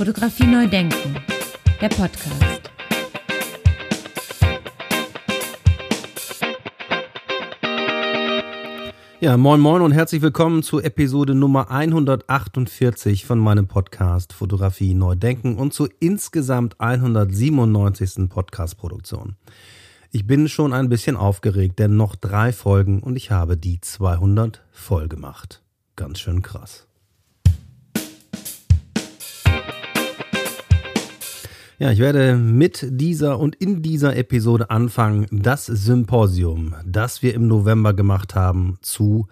Fotografie neu denken, der Podcast. Ja, moin moin und herzlich willkommen zu Episode Nummer 148 von meinem Podcast Fotografie neu denken und zur insgesamt 197. Podcast-Produktion. Ich bin schon ein bisschen aufgeregt, denn noch drei Folgen und ich habe die 200 voll gemacht. Ganz schön krass. Ja, ich werde mit dieser und in dieser Episode anfangen, das Symposium, das wir im November gemacht haben, zu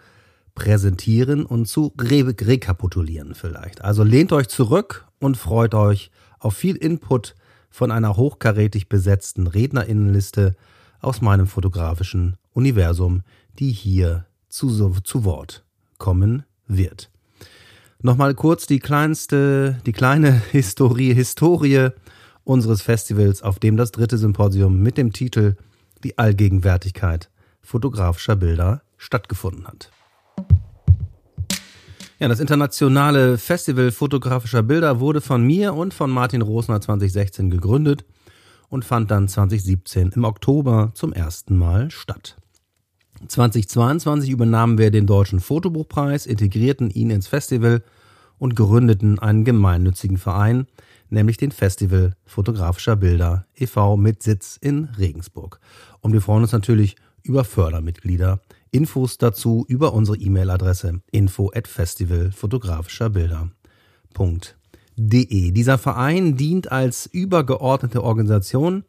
präsentieren und zu re rekapitulieren vielleicht. Also lehnt euch zurück und freut euch auf viel Input von einer hochkarätig besetzten Rednerinnenliste aus meinem fotografischen Universum, die hier zu, zu Wort kommen wird. Nochmal kurz die kleinste, die kleine Historie, Historie unseres Festivals, auf dem das dritte Symposium mit dem Titel Die Allgegenwärtigkeit fotografischer Bilder stattgefunden hat. Ja, das internationale Festival fotografischer Bilder wurde von mir und von Martin Rosner 2016 gegründet und fand dann 2017 im Oktober zum ersten Mal statt. 2022 übernahmen wir den Deutschen Fotobuchpreis, integrierten ihn ins Festival und gründeten einen gemeinnützigen Verein, nämlich den Festival fotografischer Bilder e.V. mit Sitz in Regensburg. Und wir freuen uns natürlich über Fördermitglieder. Infos dazu über unsere E-Mail-Adresse info at festivalfotografischerbilder.de. Dieser Verein dient als übergeordnete Organisation,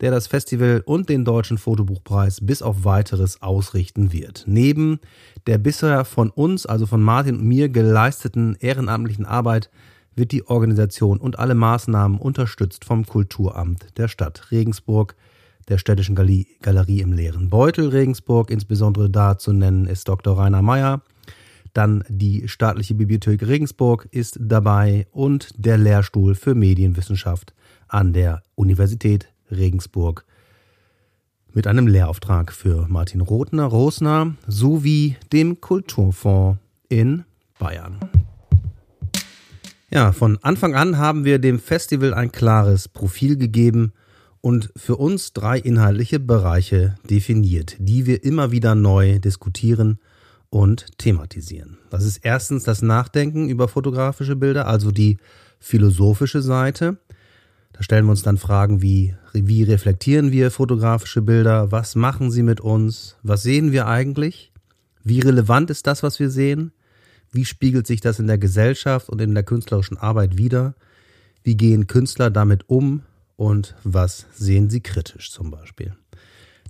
der das Festival und den Deutschen Fotobuchpreis bis auf weiteres ausrichten wird. Neben der bisher von uns, also von Martin und mir geleisteten ehrenamtlichen Arbeit wird die Organisation und alle Maßnahmen unterstützt vom Kulturamt der Stadt Regensburg, der Städtischen Galerie im leeren Beutel Regensburg. Insbesondere da zu nennen ist Dr. Rainer Meyer. Dann die Staatliche Bibliothek Regensburg ist dabei und der Lehrstuhl für Medienwissenschaft an der Universität Regensburg mit einem Lehrauftrag für Martin Rothner, Rosner sowie dem Kulturfonds in Bayern. Ja, von Anfang an haben wir dem Festival ein klares Profil gegeben und für uns drei inhaltliche Bereiche definiert, die wir immer wieder neu diskutieren und thematisieren. Das ist erstens das Nachdenken über fotografische Bilder, also die philosophische Seite. Da stellen wir uns dann Fragen wie, wie reflektieren wir fotografische Bilder? Was machen sie mit uns? Was sehen wir eigentlich? Wie relevant ist das, was wir sehen? Wie spiegelt sich das in der Gesellschaft und in der künstlerischen Arbeit wider? Wie gehen Künstler damit um und was sehen sie kritisch zum Beispiel?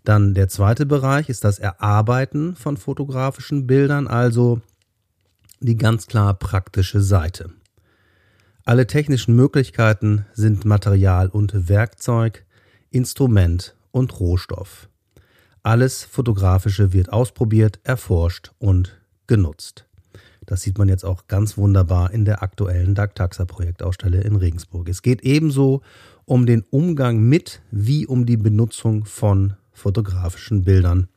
Dann der zweite Bereich ist das Erarbeiten von fotografischen Bildern, also die ganz klar praktische Seite. Alle technischen Möglichkeiten sind Material und Werkzeug, Instrument und Rohstoff. Alles Fotografische wird ausprobiert, erforscht und genutzt. Das sieht man jetzt auch ganz wunderbar in der aktuellen Dark Taxa Projektausstelle in Regensburg. Es geht ebenso um den Umgang mit wie um die Benutzung von fotografischen Bildern.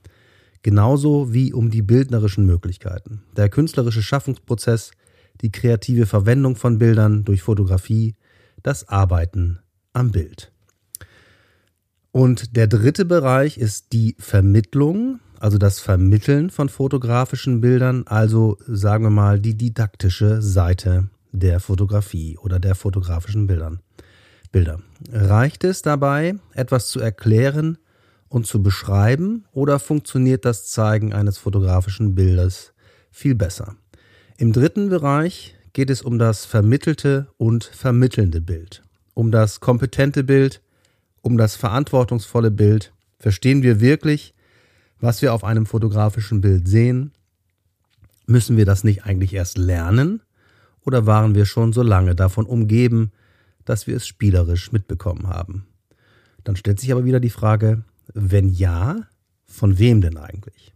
Genauso wie um die bildnerischen Möglichkeiten. Der künstlerische Schaffungsprozess, die kreative Verwendung von Bildern durch Fotografie, das Arbeiten am Bild. Und der dritte Bereich ist die Vermittlung also das Vermitteln von fotografischen Bildern, also sagen wir mal die didaktische Seite der Fotografie oder der fotografischen Bildern. Bilder. Reicht es dabei, etwas zu erklären und zu beschreiben oder funktioniert das Zeigen eines fotografischen Bildes viel besser? Im dritten Bereich geht es um das vermittelte und vermittelnde Bild, um das kompetente Bild, um das verantwortungsvolle Bild. Verstehen wir wirklich, was wir auf einem fotografischen Bild sehen, müssen wir das nicht eigentlich erst lernen oder waren wir schon so lange davon umgeben, dass wir es spielerisch mitbekommen haben? Dann stellt sich aber wieder die Frage, wenn ja, von wem denn eigentlich?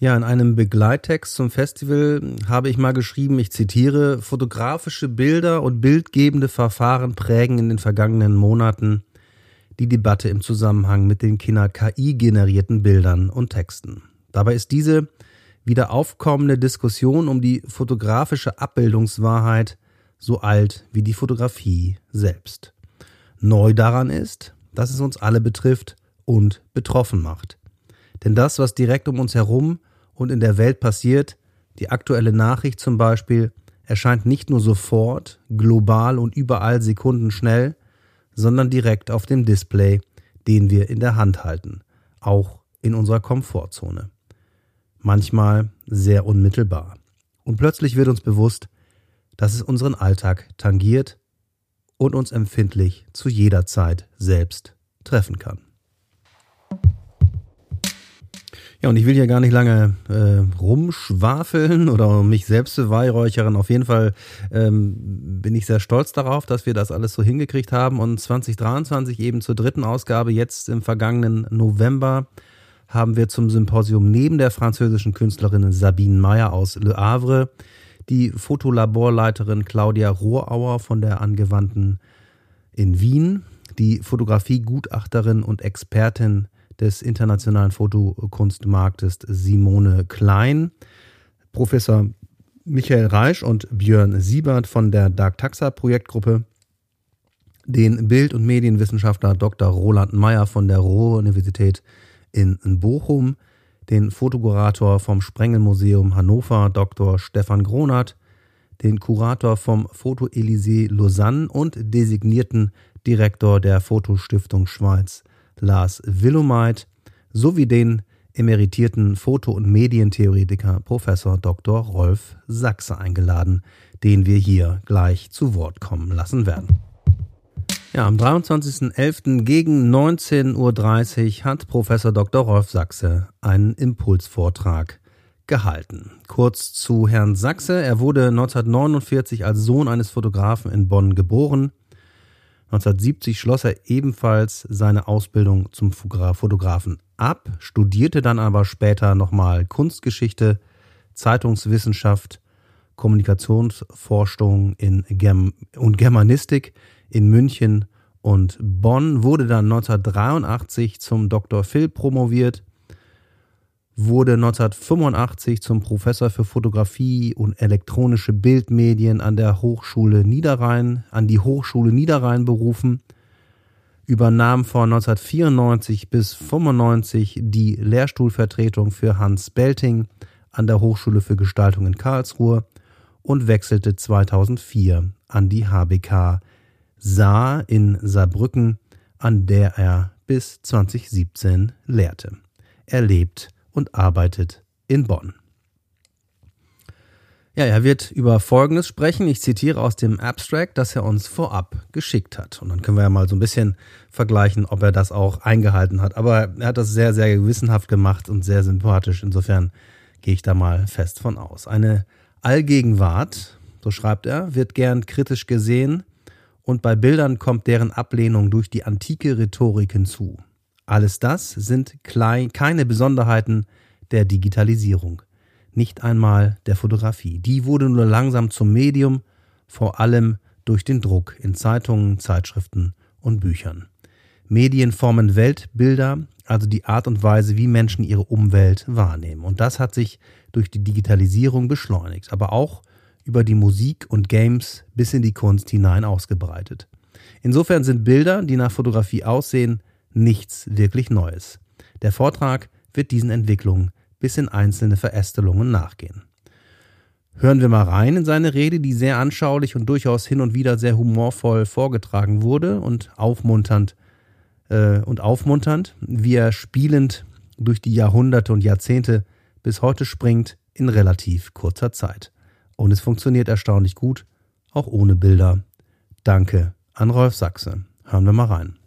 Ja, in einem Begleittext zum Festival habe ich mal geschrieben, ich zitiere, fotografische Bilder und bildgebende Verfahren prägen in den vergangenen Monaten die Debatte im Zusammenhang mit den Kinder KI-generierten Bildern und Texten. Dabei ist diese wieder aufkommende Diskussion um die fotografische Abbildungswahrheit so alt wie die Fotografie selbst. Neu daran ist, dass es uns alle betrifft und betroffen macht. Denn das, was direkt um uns herum und in der Welt passiert, die aktuelle Nachricht zum Beispiel, erscheint nicht nur sofort, global und überall sekundenschnell, sondern direkt auf dem Display, den wir in der Hand halten, auch in unserer Komfortzone. Manchmal sehr unmittelbar. Und plötzlich wird uns bewusst, dass es unseren Alltag tangiert und uns empfindlich zu jeder Zeit selbst treffen kann. Ja, und ich will hier gar nicht lange äh, rumschwafeln oder mich selbst beweihräuchern. Auf jeden Fall ähm, bin ich sehr stolz darauf, dass wir das alles so hingekriegt haben und 2023 eben zur dritten Ausgabe jetzt im vergangenen November haben wir zum Symposium neben der französischen Künstlerin Sabine Meyer aus Le Havre die Fotolaborleiterin Claudia Rohrauer von der Angewandten in Wien, die Fotografiegutachterin und Expertin des internationalen Fotokunstmarktes Simone Klein, Professor Michael Reisch und Björn Siebert von der Dark Taxa Projektgruppe, den Bild- und Medienwissenschaftler Dr. Roland Meyer von der Ruhr-Universität in Bochum, den Fotokurator vom Sprengelmuseum Hannover Dr. Stefan Gronert, den Kurator vom Foto Elysée Lausanne und designierten Direktor der Fotostiftung Schweiz Lars Willumeit sowie den emeritierten Foto- und Medientheoretiker Professor Dr. Rolf Sachse eingeladen, den wir hier gleich zu Wort kommen lassen werden. Ja, am 23.11. gegen 19.30 Uhr hat Professor Dr. Rolf Sachse einen Impulsvortrag gehalten. Kurz zu Herrn Sachse. Er wurde 1949 als Sohn eines Fotografen in Bonn geboren. 1970 schloss er ebenfalls seine Ausbildung zum Fotografen ab, studierte dann aber später nochmal Kunstgeschichte, Zeitungswissenschaft, Kommunikationsforschung in Germ und Germanistik in München und Bonn, wurde dann 1983 zum Dr. Phil promoviert, wurde 1985 zum Professor für Fotografie und elektronische Bildmedien an der Hochschule Niederrhein, an die Hochschule Niederrhein berufen, übernahm von 1994 bis 1995 die Lehrstuhlvertretung für Hans Belting an der Hochschule für Gestaltung in Karlsruhe und wechselte 2004 an die HBK Saar in Saarbrücken, an der er bis 2017 lehrte. Er lebt und arbeitet in Bonn. Ja, er wird über Folgendes sprechen. Ich zitiere aus dem Abstract, das er uns vorab geschickt hat. Und dann können wir ja mal so ein bisschen vergleichen, ob er das auch eingehalten hat. Aber er hat das sehr, sehr gewissenhaft gemacht und sehr sympathisch. Insofern gehe ich da mal fest von aus. Eine Allgegenwart, so schreibt er, wird gern kritisch gesehen und bei Bildern kommt deren Ablehnung durch die antike Rhetorik hinzu. Alles das sind klein, keine Besonderheiten der Digitalisierung, nicht einmal der Fotografie. Die wurde nur langsam zum Medium, vor allem durch den Druck in Zeitungen, Zeitschriften und Büchern. Medien formen Weltbilder, also die Art und Weise, wie Menschen ihre Umwelt wahrnehmen. Und das hat sich durch die Digitalisierung beschleunigt, aber auch über die Musik und Games bis in die Kunst hinein ausgebreitet. Insofern sind Bilder, die nach Fotografie aussehen, nichts wirklich Neues. Der Vortrag wird diesen Entwicklungen bis in einzelne Verästelungen nachgehen. Hören wir mal rein in seine Rede, die sehr anschaulich und durchaus hin und wieder sehr humorvoll vorgetragen wurde und aufmunternd äh, und aufmunternd, wie er spielend durch die Jahrhunderte und Jahrzehnte bis heute springt in relativ kurzer Zeit. Und es funktioniert erstaunlich gut, auch ohne Bilder. Danke an Rolf Sachse. Hören wir mal rein.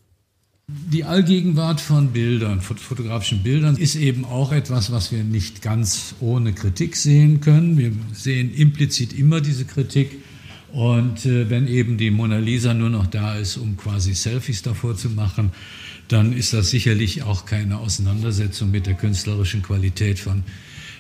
Die Allgegenwart von Bildern, fotografischen Bildern, ist eben auch etwas, was wir nicht ganz ohne Kritik sehen können. Wir sehen implizit immer diese Kritik. Und äh, wenn eben die Mona Lisa nur noch da ist, um quasi Selfies davor zu machen, dann ist das sicherlich auch keine Auseinandersetzung mit der künstlerischen Qualität von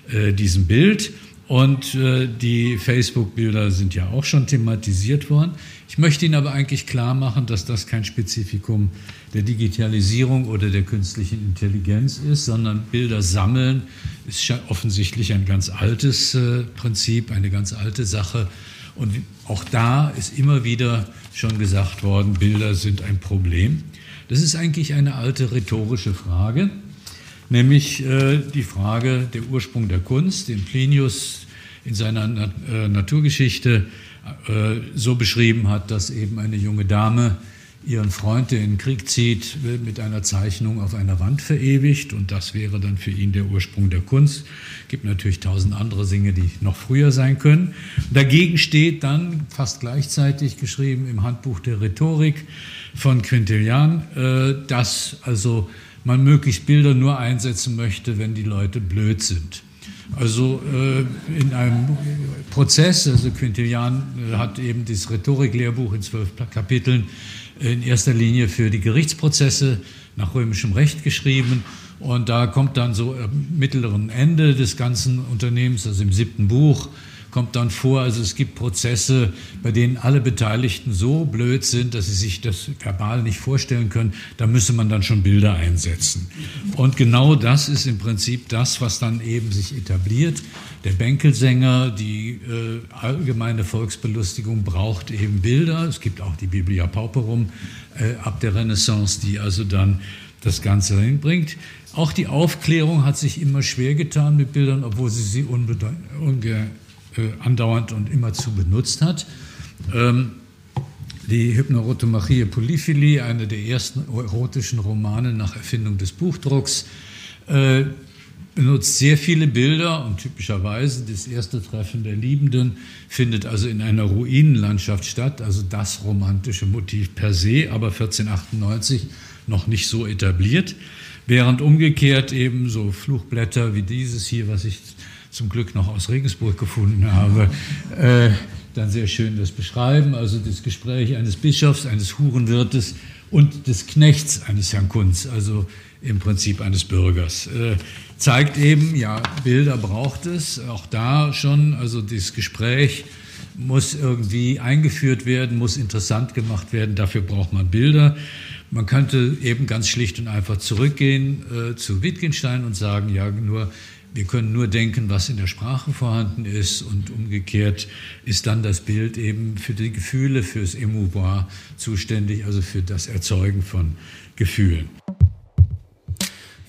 äh, diesem Bild. Und äh, die Facebook-Bilder sind ja auch schon thematisiert worden. Ich möchte Ihnen aber eigentlich klar machen, dass das kein Spezifikum der Digitalisierung oder der künstlichen Intelligenz ist, sondern Bilder sammeln ist offensichtlich ein ganz altes äh, Prinzip, eine ganz alte Sache. Und auch da ist immer wieder schon gesagt worden, Bilder sind ein Problem. Das ist eigentlich eine alte rhetorische Frage nämlich äh, die Frage der Ursprung der Kunst, den Plinius in seiner Na äh, Naturgeschichte äh, so beschrieben hat, dass eben eine junge Dame ihren Freund, der in den Krieg zieht, mit einer Zeichnung auf einer Wand verewigt und das wäre dann für ihn der Ursprung der Kunst. Es gibt natürlich tausend andere Dinge, die noch früher sein können. Dagegen steht dann fast gleichzeitig geschrieben im Handbuch der Rhetorik von Quintilian, äh, dass also man möglichst Bilder nur einsetzen möchte, wenn die Leute blöd sind. Also äh, in einem Prozess, also Quintilian äh, hat eben das Rhetoriklehrbuch in zwölf Kapiteln in erster Linie für die Gerichtsprozesse nach römischem Recht geschrieben. Und da kommt dann so am mittleren Ende des ganzen Unternehmens, also im siebten Buch, kommt dann vor, also es gibt Prozesse, bei denen alle Beteiligten so blöd sind, dass sie sich das verbal nicht vorstellen können, da müsse man dann schon Bilder einsetzen. Und genau das ist im Prinzip das, was dann eben sich etabliert. Der Bänkelsänger, die äh, allgemeine Volksbelustigung braucht eben Bilder. Es gibt auch die Biblia Pauperum äh, ab der Renaissance, die also dann das Ganze hinbringt. Auch die Aufklärung hat sich immer schwer getan mit Bildern, obwohl sie sie äh, andauernd und immerzu benutzt hat. Ähm, die Hypnorotomachie Polyphily, einer der ersten erotischen Romane nach Erfindung des Buchdrucks, äh, benutzt sehr viele Bilder und typischerweise das erste Treffen der Liebenden findet also in einer Ruinenlandschaft statt, also das romantische Motiv per se, aber 1498 noch nicht so etabliert, während umgekehrt eben so Fluchblätter wie dieses hier, was ich zum Glück noch aus Regensburg gefunden habe, äh, dann sehr schön das beschreiben. Also das Gespräch eines Bischofs, eines Hurenwirtes und des Knechts eines Herrn Kunz, also im Prinzip eines Bürgers. Äh, zeigt eben, ja, Bilder braucht es, auch da schon, also das Gespräch muss irgendwie eingeführt werden, muss interessant gemacht werden, dafür braucht man Bilder. Man könnte eben ganz schlicht und einfach zurückgehen äh, zu Wittgenstein und sagen, ja, nur wir können nur denken, was in der Sprache vorhanden ist und umgekehrt ist dann das Bild eben für die Gefühle, fürs Emouvoir zuständig, also für das Erzeugen von Gefühlen.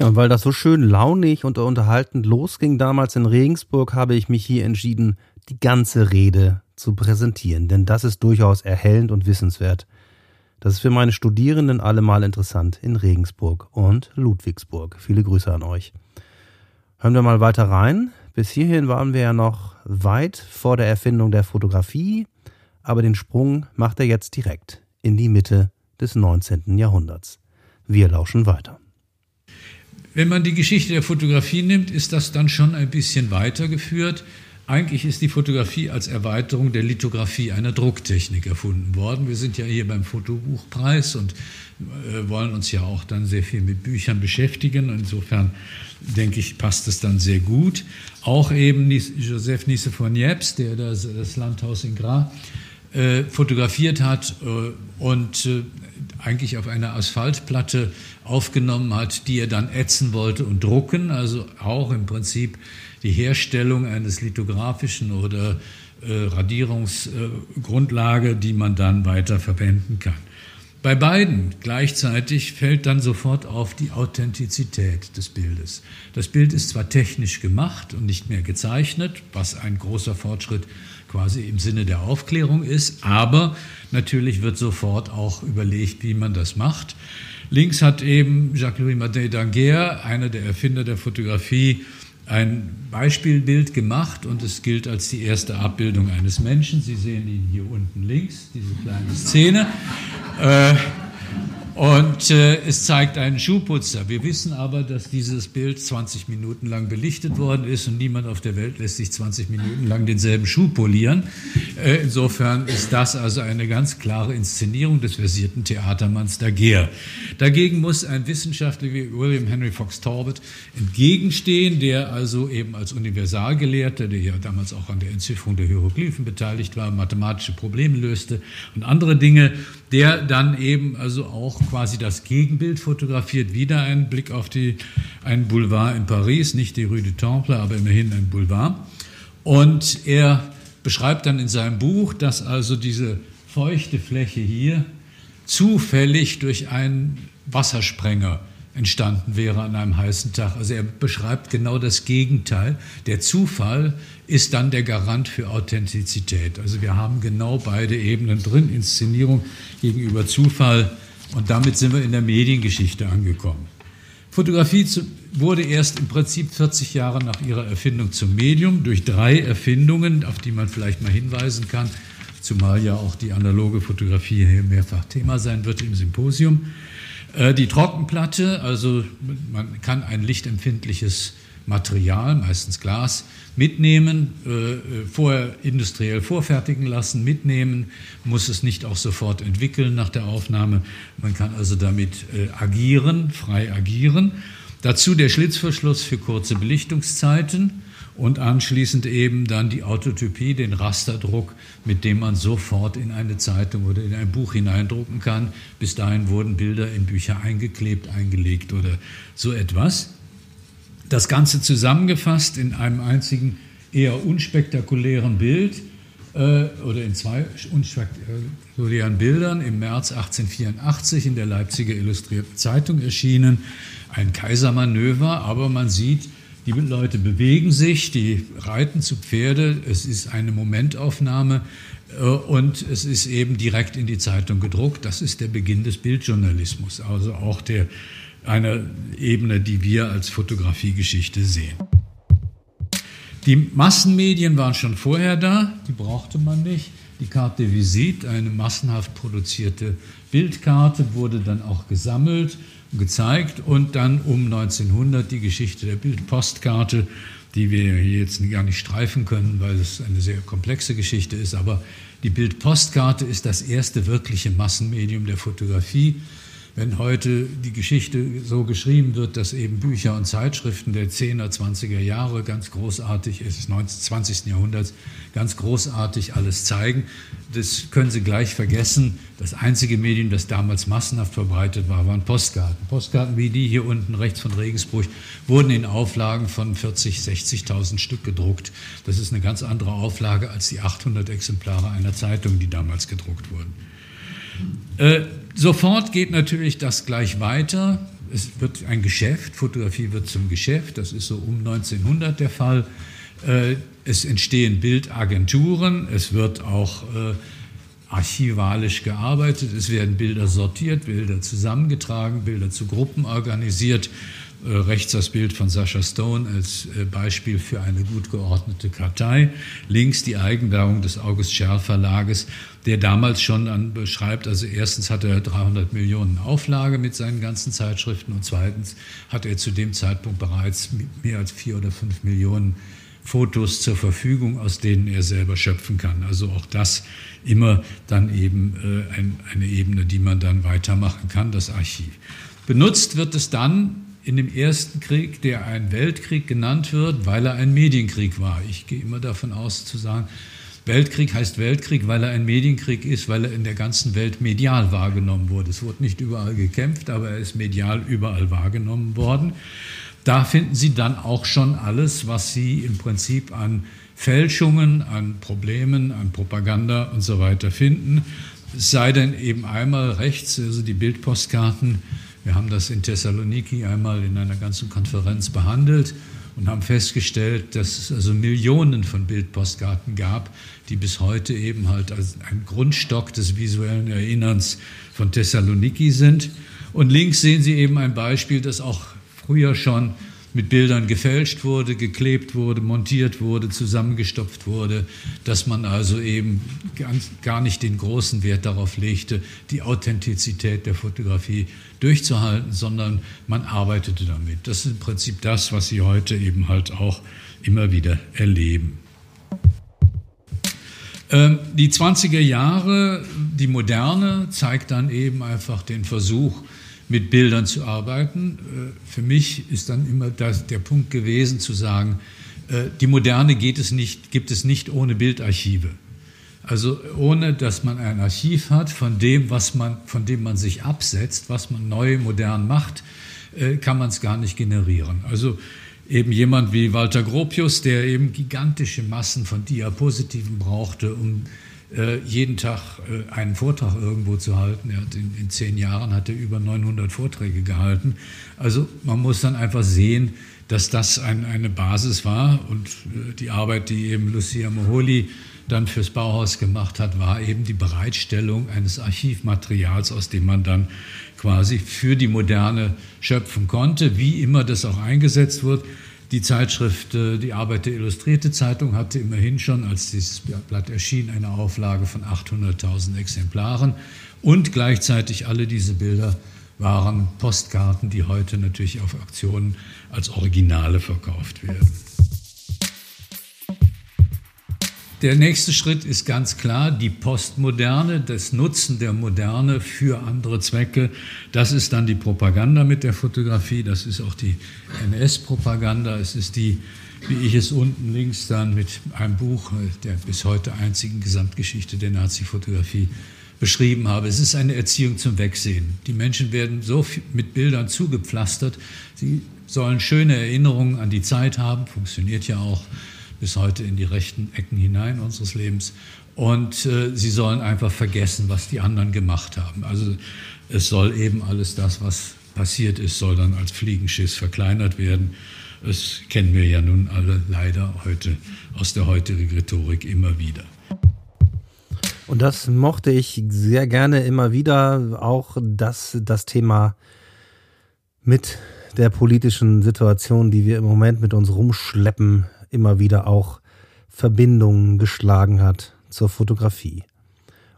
Ja, und weil das so schön launig und unterhaltend losging damals in Regensburg, habe ich mich hier entschieden, die ganze Rede zu präsentieren, denn das ist durchaus erhellend und wissenswert. Das ist für meine Studierenden allemal interessant in Regensburg und Ludwigsburg. Viele Grüße an euch. Hören wir mal weiter rein. Bis hierhin waren wir ja noch weit vor der Erfindung der Fotografie, aber den Sprung macht er jetzt direkt in die Mitte des 19. Jahrhunderts. Wir lauschen weiter. Wenn man die Geschichte der Fotografie nimmt, ist das dann schon ein bisschen weitergeführt. Eigentlich ist die Fotografie als Erweiterung der Lithografie einer Drucktechnik erfunden worden. Wir sind ja hier beim Fotobuchpreis und äh, wollen uns ja auch dann sehr viel mit Büchern beschäftigen. Insofern denke ich, passt es dann sehr gut. Auch eben Joseph Nisse von Niepce, der das, Landhaus in Gras äh, fotografiert hat äh, und eigentlich auf einer Asphaltplatte aufgenommen hat, die er dann ätzen wollte und drucken, also auch im Prinzip die Herstellung eines lithografischen oder äh, Radierungsgrundlage, die man dann weiter verwenden kann. Bei beiden gleichzeitig fällt dann sofort auf die Authentizität des Bildes. Das Bild ist zwar technisch gemacht und nicht mehr gezeichnet, was ein großer Fortschritt quasi im Sinne der Aufklärung ist, aber natürlich wird sofort auch überlegt, wie man das macht. Links hat eben Jacques-Louis Madet d'Anguer, einer der Erfinder der Fotografie, ein Beispielbild gemacht und es gilt als die erste Abbildung eines Menschen. Sie sehen ihn hier unten links, diese kleine Szene. Äh, und äh, es zeigt einen Schuhputzer. Wir wissen aber, dass dieses Bild 20 Minuten lang belichtet worden ist und niemand auf der Welt lässt sich 20 Minuten lang denselben Schuh polieren. Äh, insofern ist das also eine ganz klare Inszenierung des versierten Theatermanns Daguerre. Dagegen muss ein Wissenschaftler wie William Henry Fox Talbot entgegenstehen, der also eben als Universalgelehrter, der ja damals auch an der Entzifferung der Hieroglyphen beteiligt war, mathematische Probleme löste und andere Dinge, der dann eben also auch quasi das Gegenbild fotografiert, wieder ein Blick auf die, einen Boulevard in Paris, nicht die Rue du Temple, aber immerhin ein Boulevard. Und er beschreibt dann in seinem Buch, dass also diese feuchte Fläche hier zufällig durch einen Wassersprenger entstanden wäre an einem heißen Tag. Also er beschreibt genau das Gegenteil. Der Zufall ist dann der Garant für Authentizität. Also wir haben genau beide Ebenen drin, Inszenierung gegenüber Zufall. Und damit sind wir in der Mediengeschichte angekommen. Fotografie wurde erst im Prinzip 40 Jahre nach ihrer Erfindung zum Medium durch drei Erfindungen, auf die man vielleicht mal hinweisen kann, zumal ja auch die analoge Fotografie hier mehrfach Thema sein wird im Symposium. Äh, die Trockenplatte, also man kann ein lichtempfindliches Material, meistens Glas, mitnehmen, äh, vorher industriell vorfertigen lassen, mitnehmen, muss es nicht auch sofort entwickeln nach der Aufnahme. Man kann also damit äh, agieren, frei agieren. Dazu der Schlitzverschluss für kurze Belichtungszeiten und anschließend eben dann die Autotypie, den Rasterdruck, mit dem man sofort in eine Zeitung oder in ein Buch hineindrucken kann. Bis dahin wurden Bilder in Bücher eingeklebt, eingelegt oder so etwas. Das Ganze zusammengefasst in einem einzigen eher unspektakulären Bild äh, oder in zwei unspektakulären Bildern im März 1884 in der Leipziger Illustrierten Zeitung erschienen. Ein Kaisermanöver, aber man sieht, die Leute bewegen sich, die reiten zu Pferde. Es ist eine Momentaufnahme äh, und es ist eben direkt in die Zeitung gedruckt. Das ist der Beginn des Bildjournalismus, also auch der, einer Ebene, die wir als Fotografiegeschichte sehen. Die Massenmedien waren schon vorher da, die brauchte man nicht. Die Carte de Visite, eine massenhaft produzierte Bildkarte, wurde dann auch gesammelt gezeigt und dann um 1900 die Geschichte der Bildpostkarte, die wir hier jetzt gar nicht streifen können, weil es eine sehr komplexe Geschichte ist, aber die Bildpostkarte ist das erste wirkliche Massenmedium der Fotografie wenn heute die Geschichte so geschrieben wird, dass eben Bücher und Zeitschriften der 10er, 20er Jahre ganz großartig, des 20. Jahrhunderts ganz großartig alles zeigen, das können Sie gleich vergessen. Das einzige Medium, das damals massenhaft verbreitet war, waren Postkarten. Postkarten wie die hier unten rechts von Regensburg wurden in Auflagen von 40, 60.000 Stück gedruckt. Das ist eine ganz andere Auflage als die 800 Exemplare einer Zeitung, die damals gedruckt wurden. Äh, sofort geht natürlich das gleich weiter. Es wird ein Geschäft, Fotografie wird zum Geschäft, das ist so um 1900 der Fall. Äh, es entstehen Bildagenturen, es wird auch äh, archivalisch gearbeitet, es werden Bilder sortiert, Bilder zusammengetragen, Bilder zu Gruppen organisiert. Äh, rechts das Bild von Sascha Stone als äh, Beispiel für eine gut geordnete Kartei. Links die Eigenwerbung des August Scherl Verlages, der damals schon an beschreibt, also erstens hat er 300 Millionen Auflage mit seinen ganzen Zeitschriften und zweitens hat er zu dem Zeitpunkt bereits mehr als vier oder fünf Millionen Fotos zur Verfügung, aus denen er selber schöpfen kann. Also auch das immer dann eben äh, ein, eine Ebene, die man dann weitermachen kann, das Archiv. Benutzt wird es dann in dem ersten Krieg, der ein Weltkrieg genannt wird, weil er ein Medienkrieg war. Ich gehe immer davon aus zu sagen, Weltkrieg heißt Weltkrieg, weil er ein Medienkrieg ist, weil er in der ganzen Welt medial wahrgenommen wurde. Es wurde nicht überall gekämpft, aber er ist medial überall wahrgenommen worden. Da finden Sie dann auch schon alles, was Sie im Prinzip an Fälschungen, an Problemen, an Propaganda und so weiter finden. Es sei denn eben einmal rechts, also die Bildpostkarten, wir haben das in Thessaloniki einmal in einer ganzen Konferenz behandelt und haben festgestellt, dass es also Millionen von Bildpostkarten gab, die bis heute eben halt als ein Grundstock des visuellen Erinnerns von Thessaloniki sind. Und links sehen Sie eben ein Beispiel, das auch früher schon mit Bildern gefälscht wurde, geklebt wurde, montiert wurde, zusammengestopft wurde, dass man also eben gar nicht den großen Wert darauf legte, die Authentizität der Fotografie durchzuhalten, sondern man arbeitete damit. Das ist im Prinzip das, was Sie heute eben halt auch immer wieder erleben. Ähm, die 20er Jahre, die Moderne, zeigt dann eben einfach den Versuch, mit Bildern zu arbeiten. Äh, für mich ist dann immer das, der Punkt gewesen zu sagen, äh, die Moderne geht es nicht, gibt es nicht ohne Bildarchive. Also ohne, dass man ein Archiv hat von dem, was man, von dem man sich absetzt, was man neu, modern macht, äh, kann man es gar nicht generieren. Also eben jemand wie Walter Gropius, der eben gigantische Massen von Diapositiven brauchte, um jeden Tag äh, einen Vortrag irgendwo zu halten. Er hat in, in, zehn Jahren hat er über 900 Vorträge gehalten. Also man muss dann einfach sehen, dass das ein, eine Basis war und äh, die Arbeit, die eben Lucia Moholi dann fürs Bauhaus gemacht hat, war eben die Bereitstellung eines Archivmaterials, aus dem man dann quasi für die Moderne schöpfen konnte, wie immer das auch eingesetzt wird. Die Zeitschrift, äh, die Arbeit der Illustrierte Zeitung hatte immerhin schon, als dieses Blatt erschien, eine Auflage von 800.000 Exemplaren und gleichzeitig alle diese Bilder waren Postkarten, die heute natürlich auf Auktionen als Originale verkauft werden. Der nächste Schritt ist ganz klar die Postmoderne, das Nutzen der Moderne für andere Zwecke. Das ist dann die Propaganda mit der Fotografie, das ist auch die NS-Propaganda, es ist die, wie ich es unten links dann mit einem Buch der bis heute einzigen Gesamtgeschichte der Nazi-Fotografie beschrieben habe. Es ist eine Erziehung zum Wegsehen. Die Menschen werden so mit Bildern zugepflastert, sie sollen schöne Erinnerungen an die Zeit haben, funktioniert ja auch bis heute in die rechten Ecken hinein unseres Lebens. Und äh, sie sollen einfach vergessen, was die anderen gemacht haben. Also es soll eben alles das, was passiert ist, soll dann als Fliegenschiss verkleinert werden. Das kennen wir ja nun alle leider heute aus der heutigen Rhetorik immer wieder. Und das mochte ich sehr gerne immer wieder, auch das, das Thema mit der politischen Situation, die wir im Moment mit uns rumschleppen, immer wieder auch Verbindungen geschlagen hat zur Fotografie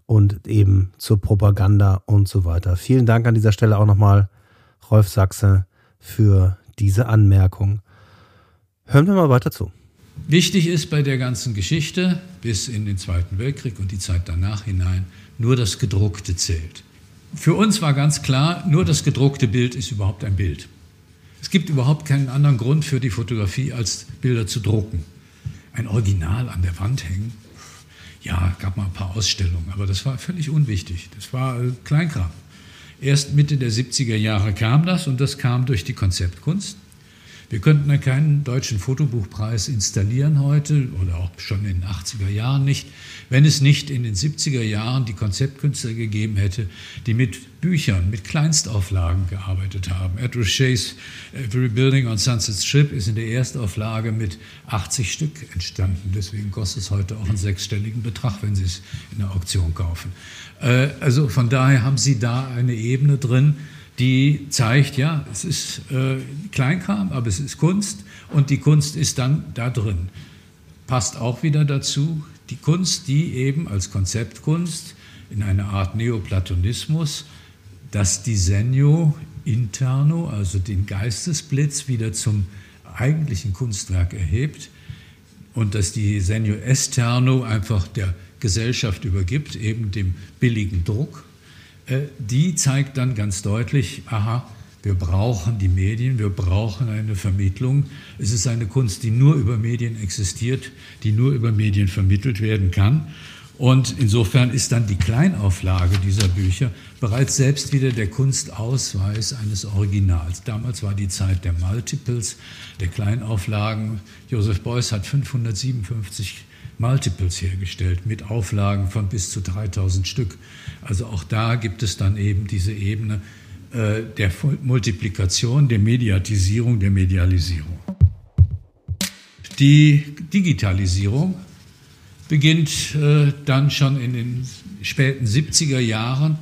und eben zur Propaganda und so weiter. Vielen Dank an dieser Stelle auch nochmal, Rolf Sachse, für diese Anmerkung. Hören wir mal weiter zu. Wichtig ist bei der ganzen Geschichte bis in den Zweiten Weltkrieg und die Zeit danach hinein, nur das gedruckte zählt. Für uns war ganz klar, nur das gedruckte Bild ist überhaupt ein Bild. Es gibt überhaupt keinen anderen Grund für die Fotografie, als Bilder zu drucken. Ein Original an der Wand hängen, ja, gab mal ein paar Ausstellungen, aber das war völlig unwichtig. Das war äh, Kleinkram. Erst Mitte der 70er Jahre kam das und das kam durch die Konzeptkunst. Wir könnten ja keinen deutschen Fotobuchpreis installieren heute oder auch schon in den 80er Jahren nicht, wenn es nicht in den 70er Jahren die Konzeptkünstler gegeben hätte, die mit Büchern, mit Kleinstauflagen gearbeitet haben. Ed Ruschays Every Building on Sunset Strip ist in der Erstauflage mit 80 Stück entstanden. Deswegen kostet es heute auch einen sechsstelligen Betrag, wenn Sie es in der Auktion kaufen. Äh, also von daher haben Sie da eine Ebene drin, die zeigt, ja, es ist äh, Kleinkram, aber es ist Kunst und die Kunst ist dann da drin. Passt auch wieder dazu, die Kunst, die eben als Konzeptkunst in einer Art Neoplatonismus das Disegno interno, also den Geistesblitz, wieder zum eigentlichen Kunstwerk erhebt und die Disegno esterno einfach der Gesellschaft übergibt, eben dem billigen Druck die zeigt dann ganz deutlich, aha, wir brauchen die Medien, wir brauchen eine Vermittlung. Es ist eine Kunst, die nur über Medien existiert, die nur über Medien vermittelt werden kann. Und insofern ist dann die Kleinauflage dieser Bücher bereits selbst wieder der Kunstausweis eines Originals. Damals war die Zeit der Multiples, der Kleinauflagen. Joseph Beuys hat 557 Multiples hergestellt mit Auflagen von bis zu 3000 Stück. Also auch da gibt es dann eben diese Ebene äh, der Multiplikation, der Mediatisierung, der Medialisierung. Die Digitalisierung beginnt äh, dann schon in den späten 70er Jahren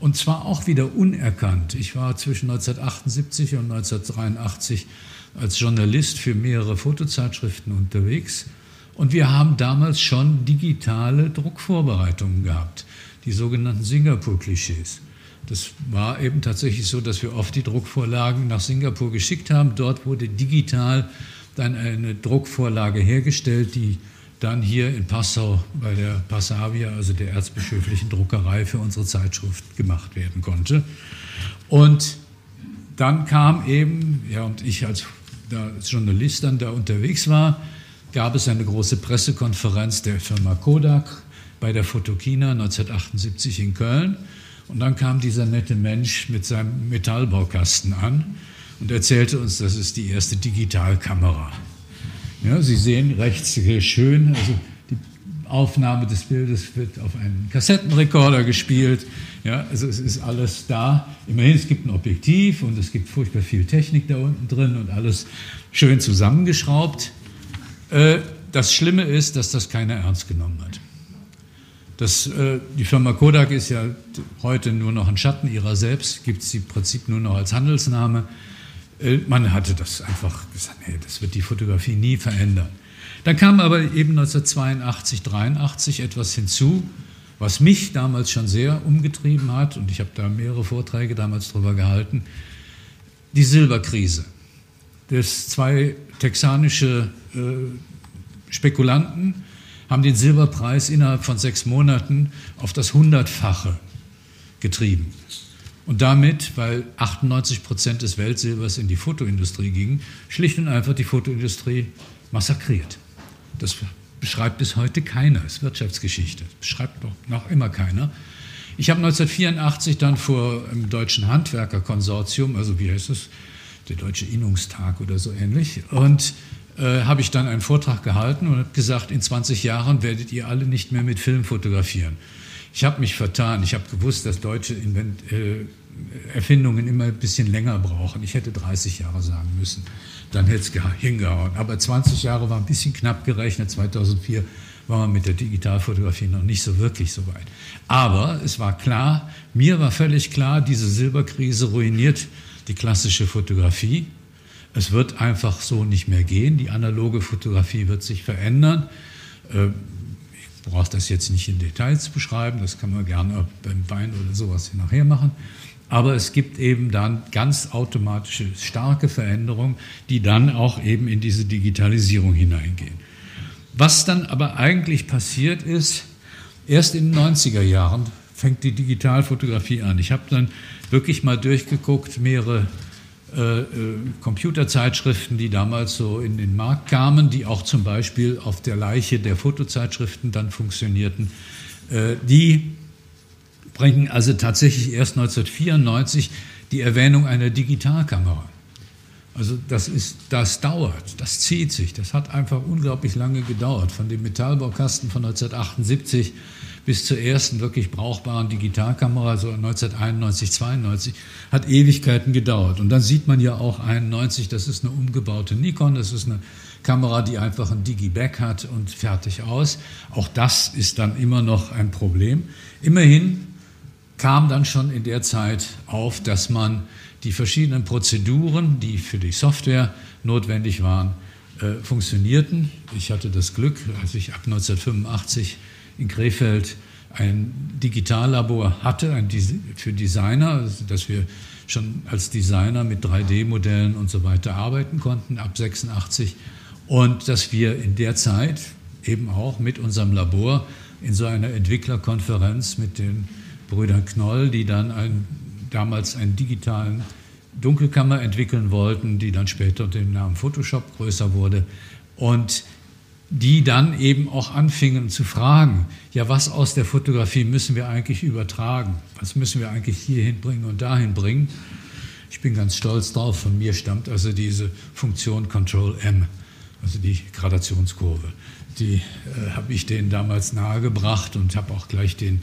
und zwar auch wieder unerkannt. Ich war zwischen 1978 und 1983 als Journalist für mehrere Fotozeitschriften unterwegs und wir haben damals schon digitale Druckvorbereitungen gehabt, die sogenannten Singapur-Klischees. Das war eben tatsächlich so, dass wir oft die Druckvorlagen nach Singapur geschickt haben. Dort wurde digital dann eine Druckvorlage hergestellt, die dann hier in Passau bei der Passavia, also der erzbischöflichen Druckerei für unsere Zeitschrift gemacht werden konnte. Und dann kam eben, ja, und ich als, Journalist dann da unterwegs war, gab es eine große Pressekonferenz der Firma Kodak bei der Fotokina 1978 in Köln. Und dann kam dieser nette Mensch mit seinem Metallbaukasten an und erzählte uns, das ist die erste Digitalkamera. Ja, Sie sehen rechts hier schön, also die Aufnahme des Bildes wird auf einen Kassettenrekorder gespielt. Ja, also es ist alles da. Immerhin, es gibt ein Objektiv und es gibt furchtbar viel Technik da unten drin und alles schön zusammengeschraubt. Äh, das Schlimme ist, dass das keiner ernst genommen hat. Das, äh, die Firma Kodak ist ja heute nur noch ein Schatten ihrer selbst, gibt es im Prinzip nur noch als Handelsname. Äh, man hatte das einfach gesagt, nee, das wird die Fotografie nie verändern. Dann kam aber eben 1982, 83 etwas hinzu, was mich damals schon sehr umgetrieben hat, und ich habe da mehrere Vorträge damals drüber gehalten, die Silberkrise. Das zwei texanische Spekulanten haben den Silberpreis innerhalb von sechs Monaten auf das Hundertfache getrieben. Und damit, weil 98 Prozent des Weltsilbers in die Fotoindustrie gingen, schlicht und einfach die Fotoindustrie massakriert. Das beschreibt bis heute keiner, ist Wirtschaftsgeschichte. Beschreibt noch immer keiner. Ich habe 1984 dann vor dem Deutschen Handwerkerkonsortium, also wie heißt es, der Deutsche Innungstag oder so ähnlich, und äh, habe ich dann einen Vortrag gehalten und habe gesagt, in 20 Jahren werdet ihr alle nicht mehr mit Film fotografieren. Ich habe mich vertan. Ich habe gewusst, dass deutsche Invent äh, Erfindungen immer ein bisschen länger brauchen. Ich hätte 30 Jahre sagen müssen. Dann hätte es hingehauen. Aber 20 Jahre war ein bisschen knapp gerechnet. 2004 war man mit der Digitalfotografie noch nicht so wirklich so weit. Aber es war klar, mir war völlig klar, diese Silberkrise ruiniert die klassische Fotografie. Es wird einfach so nicht mehr gehen. Die analoge Fotografie wird sich verändern. Äh, ich brauche das jetzt nicht in Details beschreiben, das kann man gerne beim Wein oder sowas nachher machen. Aber es gibt eben dann ganz automatische, starke Veränderungen, die dann auch eben in diese Digitalisierung hineingehen. Was dann aber eigentlich passiert ist, erst in den 90er Jahren fängt die Digitalfotografie an. Ich habe dann wirklich mal durchgeguckt, mehrere äh, äh, Computerzeitschriften, die damals so in den Markt kamen, die auch zum Beispiel auf der Leiche der Fotozeitschriften dann funktionierten, äh, die bringen also tatsächlich erst 1994 die Erwähnung einer Digitalkamera. Also das ist, das dauert, das zieht sich, das hat einfach unglaublich lange gedauert. Von dem Metallbaukasten von 1978 bis zur ersten wirklich brauchbaren Digitalkamera, so 1991, 92, hat Ewigkeiten gedauert. Und dann sieht man ja auch 91, das ist eine umgebaute Nikon, das ist eine Kamera, die einfach ein Digiback hat und fertig aus. Auch das ist dann immer noch ein Problem. Immerhin kam dann schon in der Zeit auf, dass man die verschiedenen Prozeduren, die für die Software notwendig waren, äh, funktionierten. Ich hatte das Glück, als ich ab 1985 in Krefeld ein Digitallabor hatte ein für Designer, also dass wir schon als Designer mit 3D-Modellen und so weiter arbeiten konnten ab 86 und dass wir in der Zeit eben auch mit unserem Labor in so einer Entwicklerkonferenz mit den Brüdern Knoll, die dann ein, damals einen digitalen Dunkelkammer entwickeln wollten, die dann später unter dem Namen Photoshop größer wurde. Und die dann eben auch anfingen zu fragen, ja, was aus der Fotografie müssen wir eigentlich übertragen? Was müssen wir eigentlich hierhin bringen und dahin bringen? Ich bin ganz stolz drauf, von mir stammt also diese Funktion Control M, also die Gradationskurve. Die äh, habe ich denen damals nahegebracht und habe auch gleich den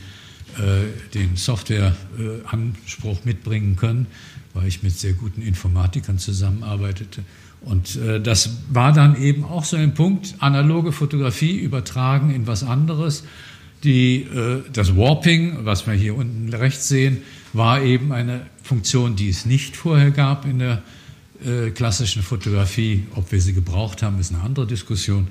den Softwareanspruch mitbringen können, weil ich mit sehr guten Informatikern zusammenarbeitete. Und äh, das war dann eben auch so ein Punkt, analoge Fotografie übertragen in was anderes. Die, äh, das Warping, was wir hier unten rechts sehen, war eben eine Funktion, die es nicht vorher gab in der klassischen Fotografie. Ob wir sie gebraucht haben, ist eine andere Diskussion.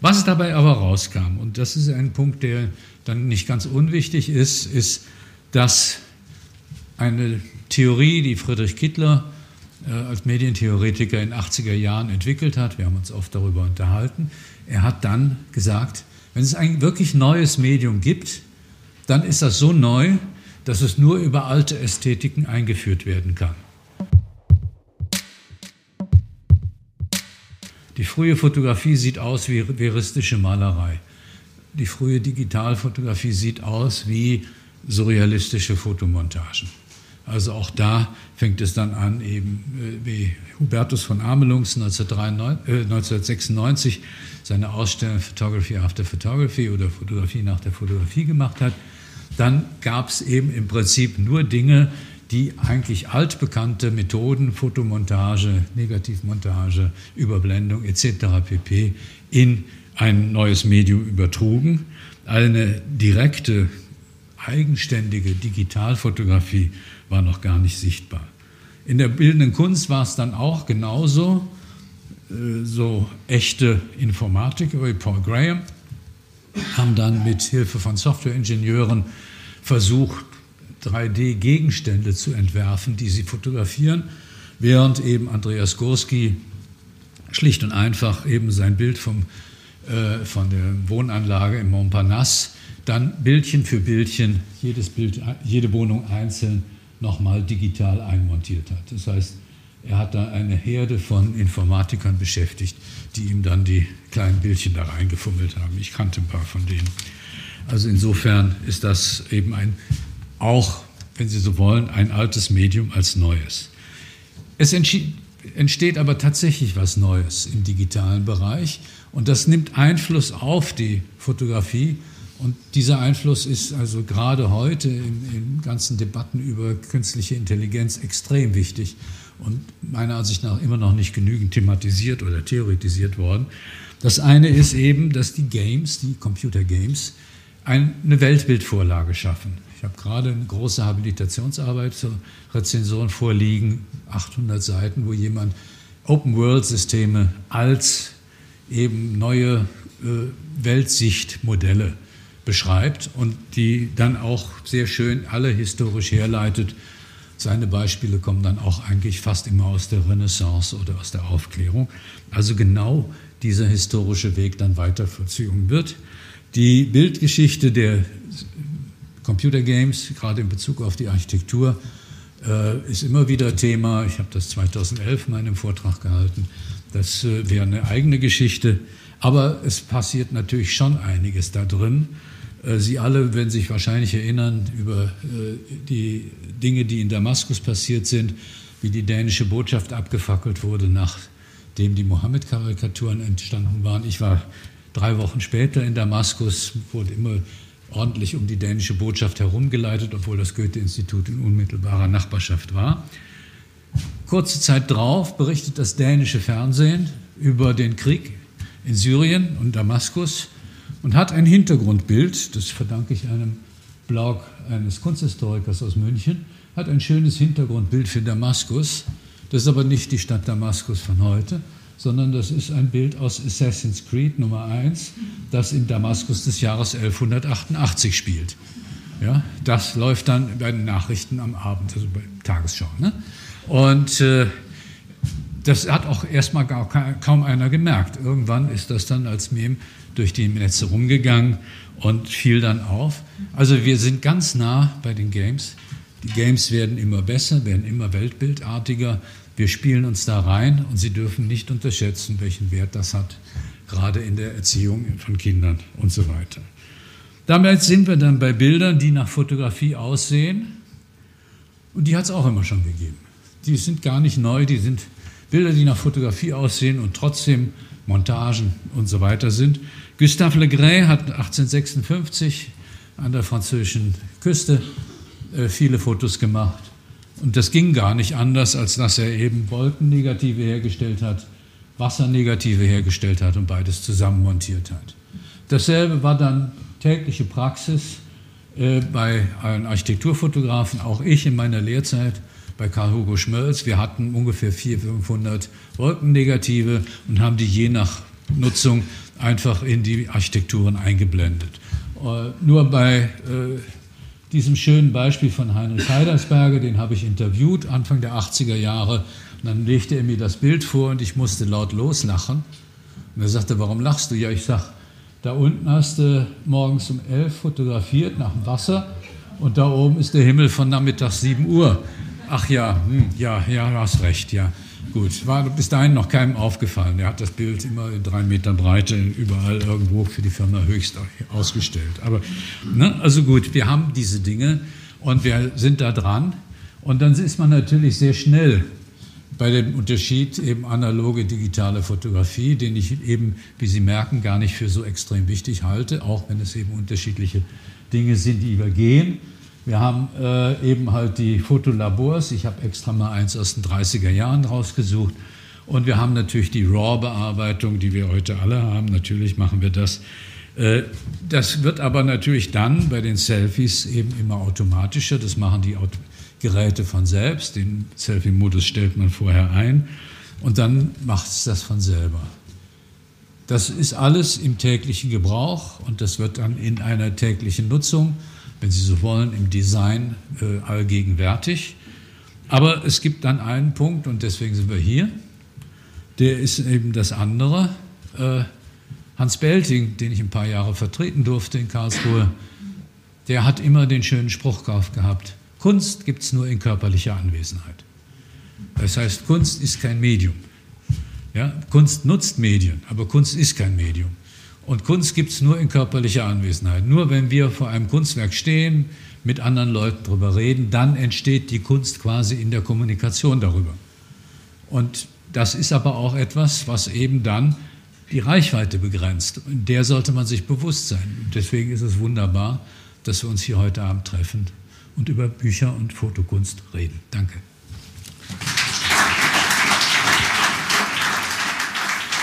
Was dabei aber rauskam, und das ist ein Punkt, der dann nicht ganz unwichtig ist, ist, dass eine Theorie, die Friedrich Kittler äh, als Medientheoretiker in den 80er Jahren entwickelt hat, wir haben uns oft darüber unterhalten, Er hat dann gesagt, wenn es ein wirklich neues Medium gibt, dann ist das so neu, dass es nur über alte Ästhetiken eingeführt werden kann. Die frühe Fotografie sieht aus wie veristische Malerei. Die frühe Digitalfotografie sieht aus wie surrealistische Fotomontagen. Also auch da fängt es dann an, eben äh, wie Hubertus von Amelungs 1996 äh, seine Ausstellung Photography After Photography oder Fotografie nach der Fotografie gemacht hat. Dann gab es eben im Prinzip nur Dinge, die eigentlich altbekannte Methoden, Fotomontage, Negativmontage, Überblendung etc. pp. in ein neues Medium übertrugen. Eine direkte, eigenständige Digitalfotografie war noch gar nicht sichtbar. In der bildenden Kunst war es dann auch genauso, äh, so echte Informatiker wie Paul Graham haben dann mit Hilfe von Softwareingenieuren versucht, 3D-Gegenstände zu entwerfen, die sie fotografieren, während eben Andreas Gorski schlicht und einfach eben sein Bild vom, äh, von der Wohnanlage im Montparnasse dann Bildchen für Bildchen, jedes Bild, jede Wohnung einzeln nochmal digital einmontiert hat. Das heißt, er hat da eine Herde von Informatikern beschäftigt, die ihm dann die kleinen Bildchen da reingefummelt haben. Ich kannte ein paar von denen. Also insofern ist das eben ein auch, wenn Sie so wollen, ein altes Medium als neues. Es entsteht aber tatsächlich was Neues im digitalen Bereich und das nimmt Einfluss auf die Fotografie. Und dieser Einfluss ist also gerade heute in, in ganzen Debatten über künstliche Intelligenz extrem wichtig und meiner Ansicht nach immer noch nicht genügend thematisiert oder theoretisiert worden. Das eine ist eben, dass die Games, die Computer Games, eine Weltbildvorlage schaffen. Ich habe gerade eine große Habilitationsarbeit zur Rezension vorliegen, 800 Seiten, wo jemand Open-World-Systeme als eben neue äh, Weltsichtmodelle beschreibt und die dann auch sehr schön alle historisch herleitet. Seine Beispiele kommen dann auch eigentlich fast immer aus der Renaissance oder aus der Aufklärung. Also genau dieser historische Weg dann weiter vollzogen wird. Die Bildgeschichte der Computer Games, gerade in Bezug auf die Architektur, äh, ist immer wieder Thema. Ich habe das 2011 in meinem Vortrag gehalten. Das äh, wäre eine eigene Geschichte. Aber es passiert natürlich schon einiges da drin. Äh, Sie alle werden sich wahrscheinlich erinnern über die Dinge, die in Damaskus passiert sind, wie die dänische Botschaft abgefackelt wurde, nachdem die Mohammed-Karikaturen entstanden waren. Ich war drei Wochen später in Damaskus, wurde immer ordentlich um die dänische Botschaft herumgeleitet, obwohl das Goethe-Institut in unmittelbarer Nachbarschaft war. Kurze Zeit drauf berichtet das dänische Fernsehen über den Krieg in Syrien und Damaskus und hat ein Hintergrundbild, das verdanke ich einem Blog eines Kunsthistorikers aus München, hat ein schönes Hintergrundbild für Damaskus. Das ist aber nicht die Stadt Damaskus von heute, sondern das ist ein Bild aus Assassin's Creed Nummer 1, das in Damaskus des Jahres 1188 spielt. Ja, das läuft dann bei den Nachrichten am Abend, also bei Tagesschau. Ne? Und äh, das hat auch erstmal gar, kaum einer gemerkt. Irgendwann ist das dann als Meme durch die Netze rumgegangen und fiel dann auf. Also wir sind ganz nah bei den Games. Die Games werden immer besser, werden immer weltbildartiger. Wir spielen uns da rein und Sie dürfen nicht unterschätzen, welchen Wert das hat, gerade in der Erziehung von Kindern und so weiter. Damit sind wir dann bei Bildern, die nach Fotografie aussehen. Und die hat es auch immer schon gegeben. Die sind gar nicht neu, die sind Bilder, die nach Fotografie aussehen und trotzdem Montagen und so weiter sind. Gustave Legray hat 1856 an der französischen Küste äh, viele Fotos gemacht. Und das ging gar nicht anders, als dass er eben Wolkennegative hergestellt hat, Wassernegative hergestellt hat und beides zusammen montiert hat. Dasselbe war dann tägliche Praxis äh, bei einem Architekturfotografen, auch ich in meiner Lehrzeit bei Karl Hugo Schmölz. Wir hatten ungefähr 400, 500 Wolkennegative und haben die je nach Nutzung einfach in die Architekturen eingeblendet. Äh, nur bei äh, diesem schönen Beispiel von Heinrich Heidersberger, den habe ich interviewt Anfang der 80er Jahre. Und dann legte er mir das Bild vor und ich musste laut loslachen, Und er sagte, warum lachst du? Ja, ich sag, da unten hast du morgens um 11 fotografiert nach dem Wasser und da oben ist der Himmel von nachmittags 7 Uhr. Ach ja, hm, ja, ja, du hast recht, ja. Gut, war bis dahin noch keinem aufgefallen. Er hat das Bild immer in drei Metern Breite überall irgendwo für die Firma höchst ausgestellt. Aber, ne, also gut, wir haben diese Dinge und wir sind da dran. Und dann ist man natürlich sehr schnell bei dem Unterschied eben analoge, digitale Fotografie, den ich eben, wie Sie merken, gar nicht für so extrem wichtig halte, auch wenn es eben unterschiedliche Dinge sind, die übergehen. Wir haben äh, eben halt die Fotolabors. Ich habe extra mal eins aus den 30er Jahren rausgesucht. Und wir haben natürlich die RAW-Bearbeitung, die wir heute alle haben. Natürlich machen wir das. Äh, das wird aber natürlich dann bei den Selfies eben immer automatischer. Das machen die Geräte von selbst. Den Selfie-Modus stellt man vorher ein und dann macht es das von selber. Das ist alles im täglichen Gebrauch und das wird dann in einer täglichen Nutzung wenn Sie so wollen, im Design äh, allgegenwärtig. Aber es gibt dann einen Punkt, und deswegen sind wir hier, der ist eben das andere. Äh, Hans Belting, den ich ein paar Jahre vertreten durfte in Karlsruhe, der hat immer den schönen Spruch gehabt, Kunst gibt es nur in körperlicher Anwesenheit. Das heißt, Kunst ist kein Medium. Ja, Kunst nutzt Medien, aber Kunst ist kein Medium. Und Kunst gibt es nur in körperlicher Anwesenheit. Nur wenn wir vor einem Kunstwerk stehen, mit anderen Leuten darüber reden, dann entsteht die Kunst quasi in der Kommunikation darüber. Und das ist aber auch etwas, was eben dann die Reichweite begrenzt. Und der sollte man sich bewusst sein. deswegen ist es wunderbar, dass wir uns hier heute Abend treffen und über Bücher und Fotokunst reden. Danke.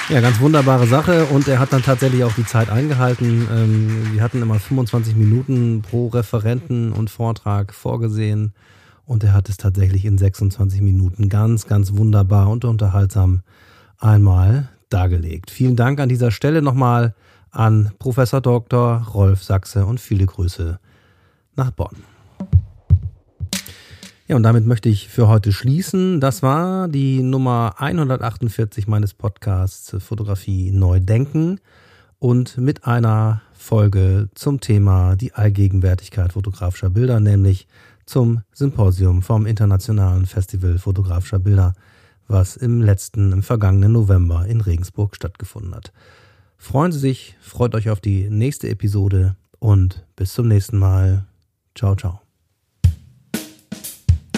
Ja, ganz wunderbare Sache und er hat dann tatsächlich auch die Zeit eingehalten. Ähm, wir hatten immer 25 Minuten pro Referenten und Vortrag vorgesehen und er hat es tatsächlich in 26 Minuten ganz, ganz wunderbar und unterhaltsam einmal dargelegt. Vielen Dank an dieser Stelle nochmal an Professor Dr. Rolf Sachse und viele Grüße nach Bonn. Ja, und damit möchte ich für heute schließen. Das war die Nummer 148 meines Podcasts Fotografie neu denken und mit einer Folge zum Thema die Allgegenwärtigkeit fotografischer Bilder, nämlich zum Symposium vom Internationalen Festival fotografischer Bilder, was im letzten, im vergangenen November in Regensburg stattgefunden hat. Freuen Sie sich, freut euch auf die nächste Episode und bis zum nächsten Mal. Ciao, ciao.